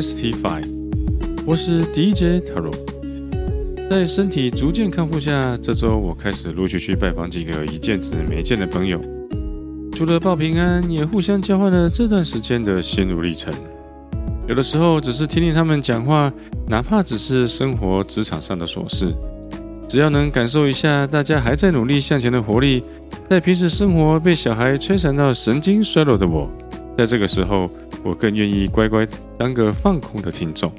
ST Five，。我是 DJ Taro。在身体逐渐康复下，这周我开始陆续去拜访几个一见子没见的朋友。除了报平安，也互相交换了这段时间的心路历程。有的时候只是听听他们讲话，哪怕只是生活职场上的琐事，只要能感受一下大家还在努力向前的活力，在平时生活被小孩摧残到神经衰弱的我。在这个时候，我更愿意乖乖当个放空的听众。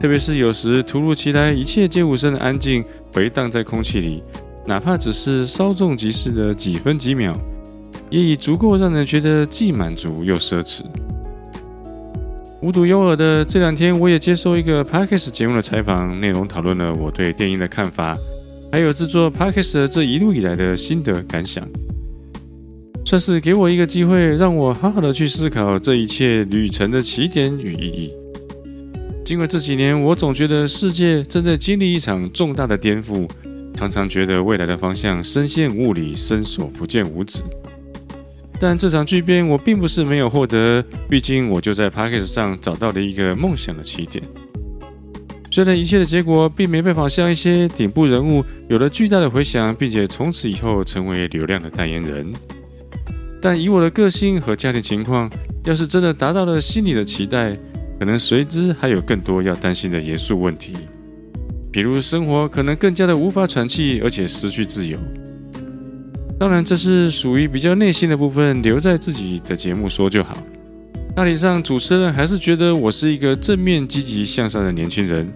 特别是有时突如其来，一切皆无声的安静回荡在空气里，哪怕只是稍纵即逝的几分几秒，也已足够让人觉得既满足又奢侈。无独有偶的，这两天我也接受一个 Podcast 节目的采访，内容讨论了我对电影的看法，还有制作 Podcast 这一路以来的心得感想。算是给我一个机会，让我好好的去思考这一切旅程的起点与意义。尽管这几年我总觉得世界正在经历一场重大的颠覆，常常觉得未来的方向深陷雾里，伸手不见五指。但这场巨变我并不是没有获得，毕竟我就在 Podcast 上找到了一个梦想的起点。虽然一切的结果并没办法像一些顶部人物有了巨大的回响，并且从此以后成为流量的代言人。但以我的个性和家庭情况，要是真的达到了心里的期待，可能随之还有更多要担心的严肃问题，比如生活可能更加的无法喘气，而且失去自由。当然，这是属于比较内心的部分，留在自己的节目说就好。大体上，主持人还是觉得我是一个正面、积极向上的年轻人。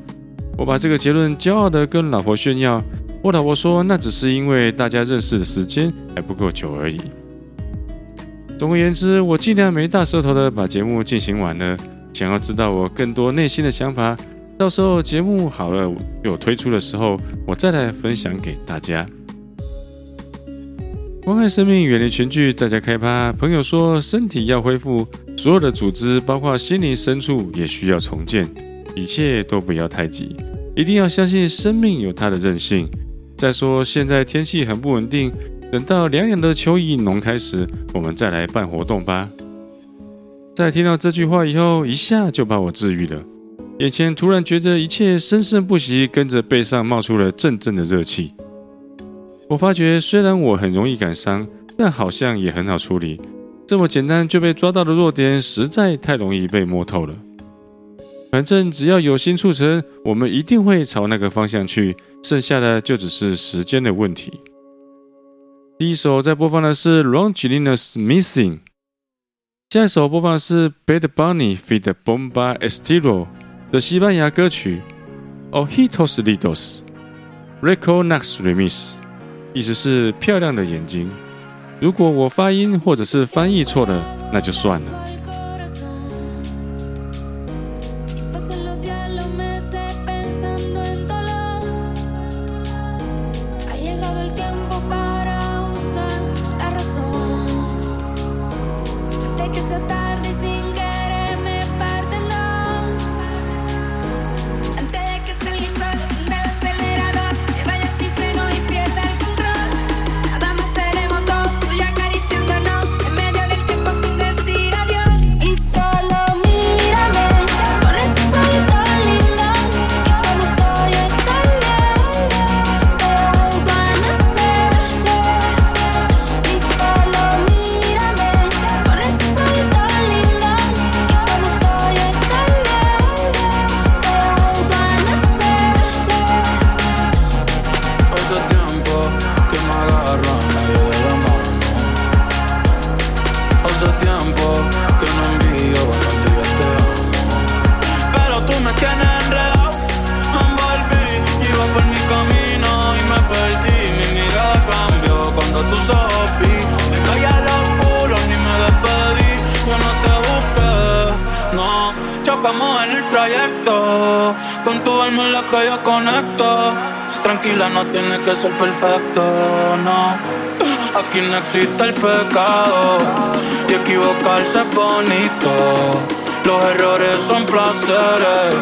我把这个结论骄傲地跟老婆炫耀，我老婆说，那只是因为大家认识的时间还不够久而已。总而言之，我尽量没大舌头的把节目进行完了。想要知道我更多内心的想法，到时候节目好了有推出的时候，我再来分享给大家。关爱生命，远离群聚，在家开趴。朋友说，身体要恢复，所有的组织，包括心灵深处，也需要重建。一切都不要太急，一定要相信生命有它的韧性。再说，现在天气很不稳定。等到凉凉的秋意浓开时，我们再来办活动吧。在听到这句话以后，一下就把我治愈了。眼前突然觉得一切生生不息，跟着背上冒出了阵阵的热气。我发觉，虽然我很容易感伤，但好像也很好处理。这么简单就被抓到的弱点，实在太容易被摸透了。反正只要有心促成，我们一定会朝那个方向去。剩下的就只是时间的问题。第一首在播放的是 Longinus Missing，下一首播放的是 Bad Bunny feat. Bomba Estilo 的西班牙歌曲 Ojitos l i d o s r e c o n e x Remix，意思是漂亮的眼睛。如果我发音或者是翻译错了，那就算了。perfecto, no. Aquí no existe el pecado y equivocarse es bonito. Los errores son placeres,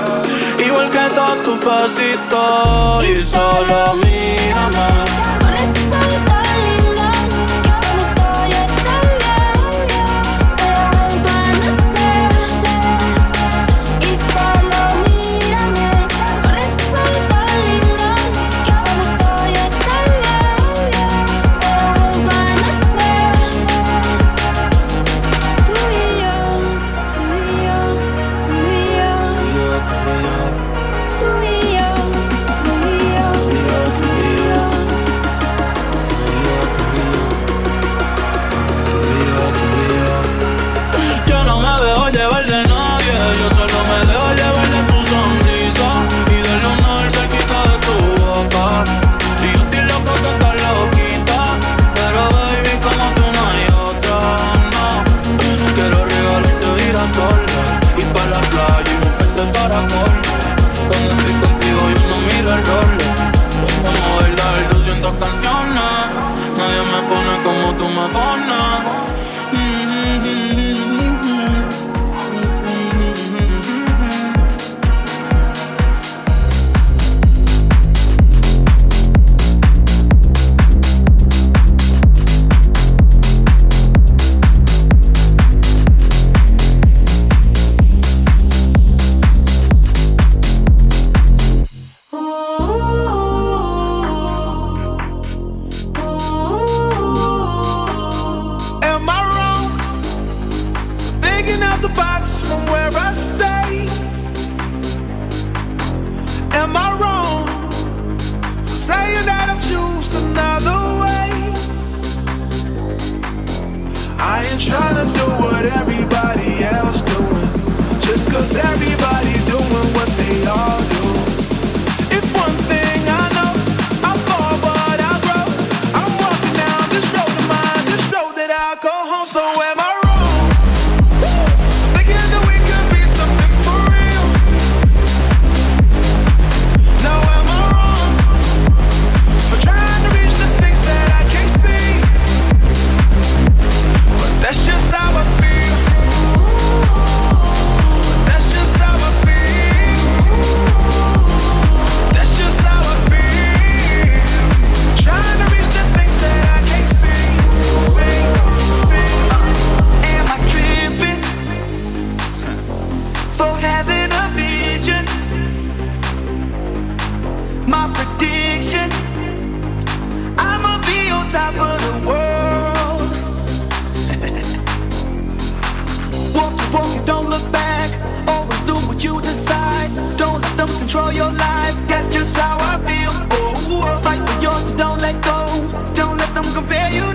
igual que dar tu pasito y solo mírame. control your life. That's just how I feel. Oh, I'll fight for yours, so don't let go. Don't let them compare you.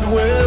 find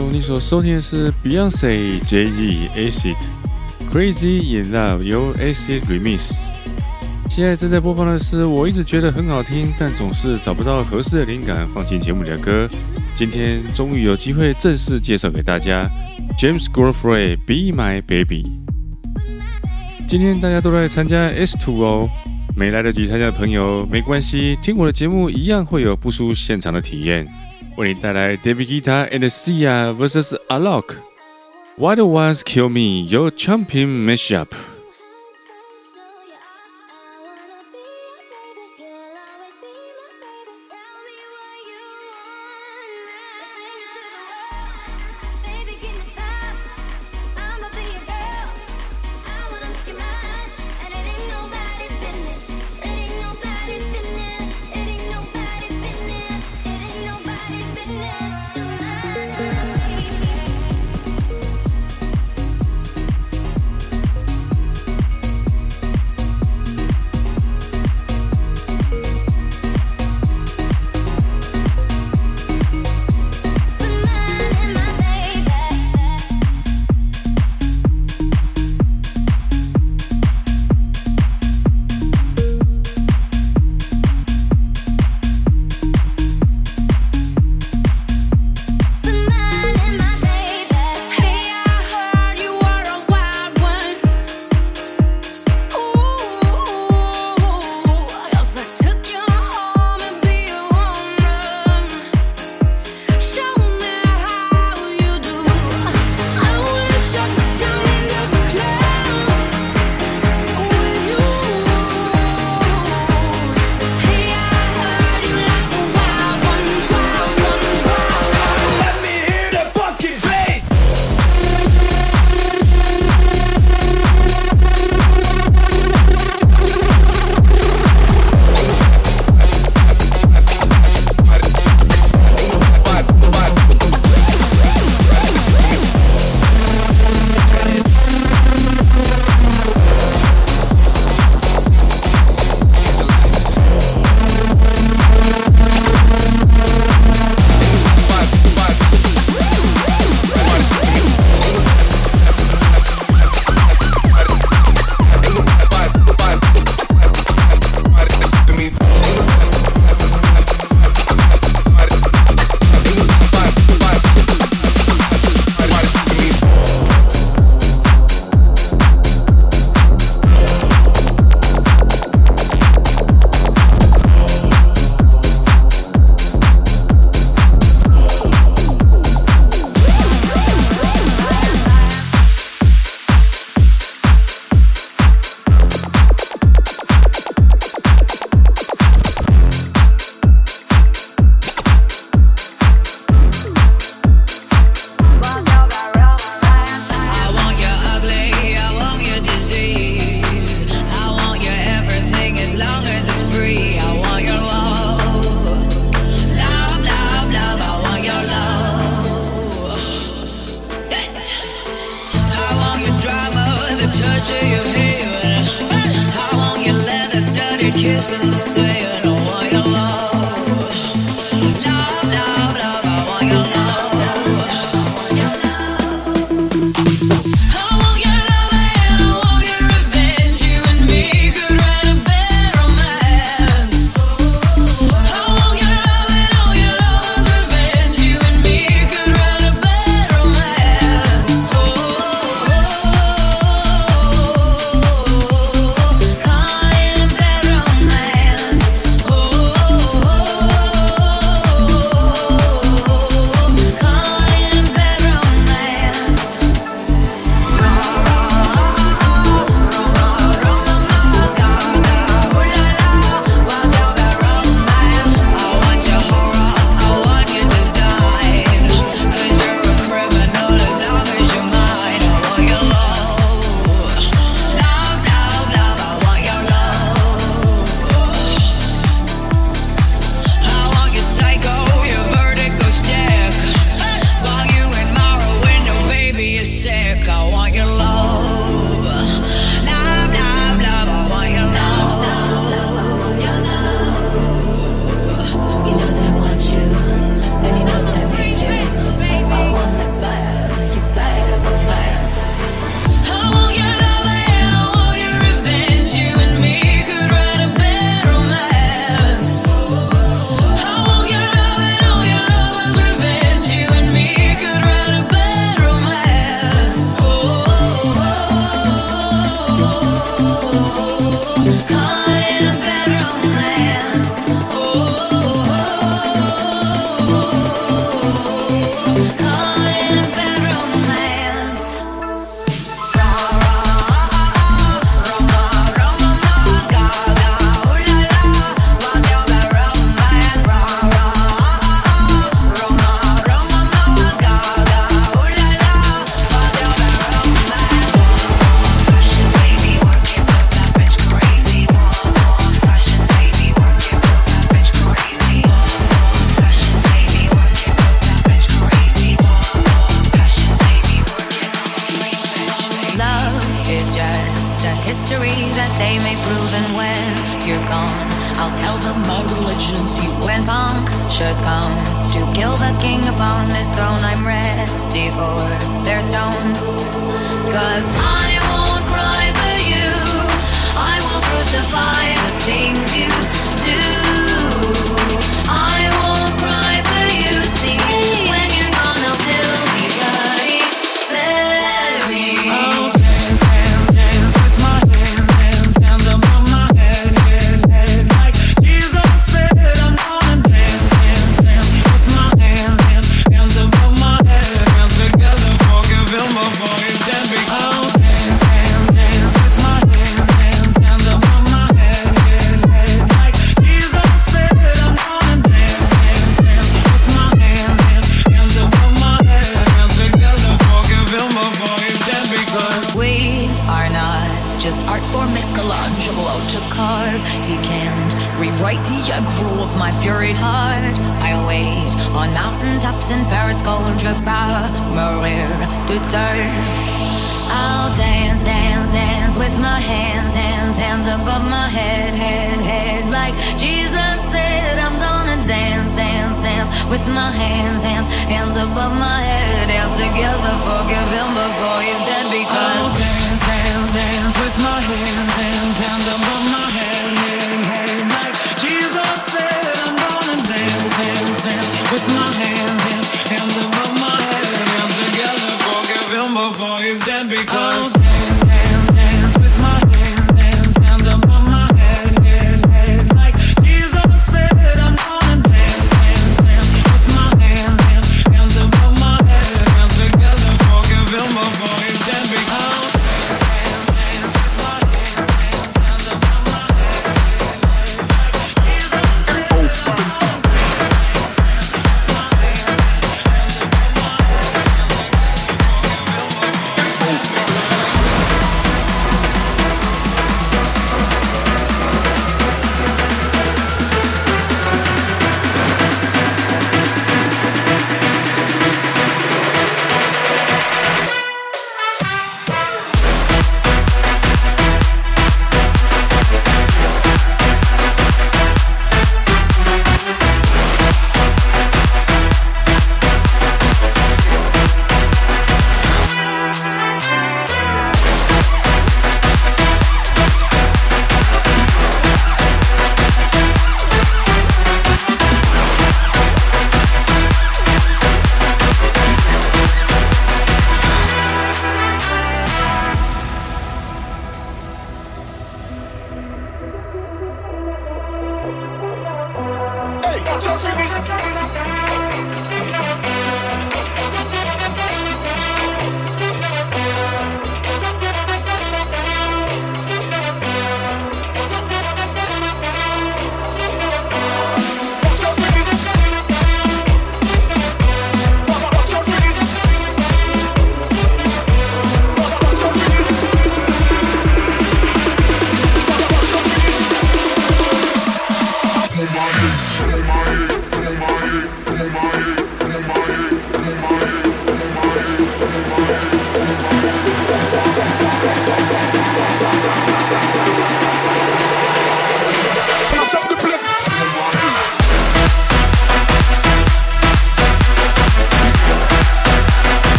你所收听的是 Beyonce、JZ、Acid、Crazy in Love 由 Acid Remix。现在正在播放的是我一直觉得很好听，但总是找不到合适的灵感放进节目里的歌。今天终于有机会正式介绍给大家 James g r f f r e y Be My Baby。今天大家都在参加 S Two 哦，没来得及参加的朋友没关系，听我的节目一样会有不输现场的体验。为你带来 David Guetta and Sia vs. Alok。Why the ones kill me? Your champion mashup。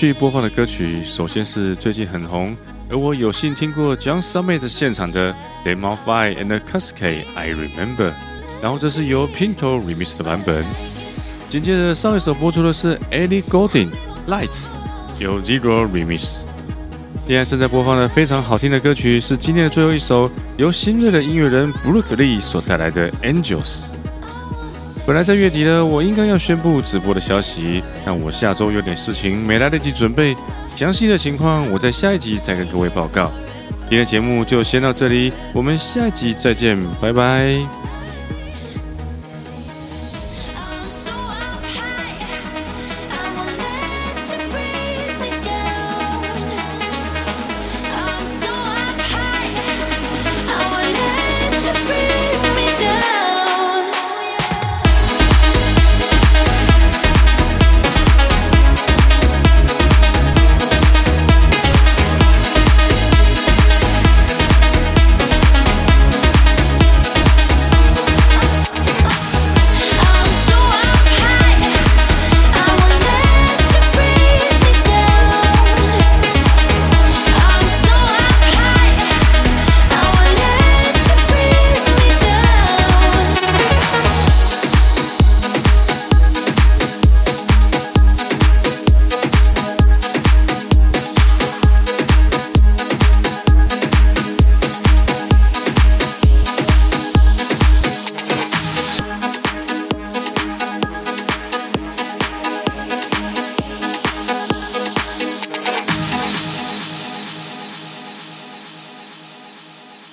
续播放的歌曲，首先是最近很红，而我有幸听过 John Summit 现场的 Demo Five and Cascade I Remember，然后这是由 Pinto remix 的版本。紧接着上一首播出的是 Ellie Goulding Lights，由 Zero remix。现在正在播放的非常好听的歌曲是今天的最后一首，由新锐的音乐人 Brooke Lee 所带来的 Angels。本来在月底呢，我应该要宣布直播的消息，但我下周有点事情没来得及准备。详细的情况我在下一集再跟各位报告。今天节目就先到这里，我们下一集再见，拜拜。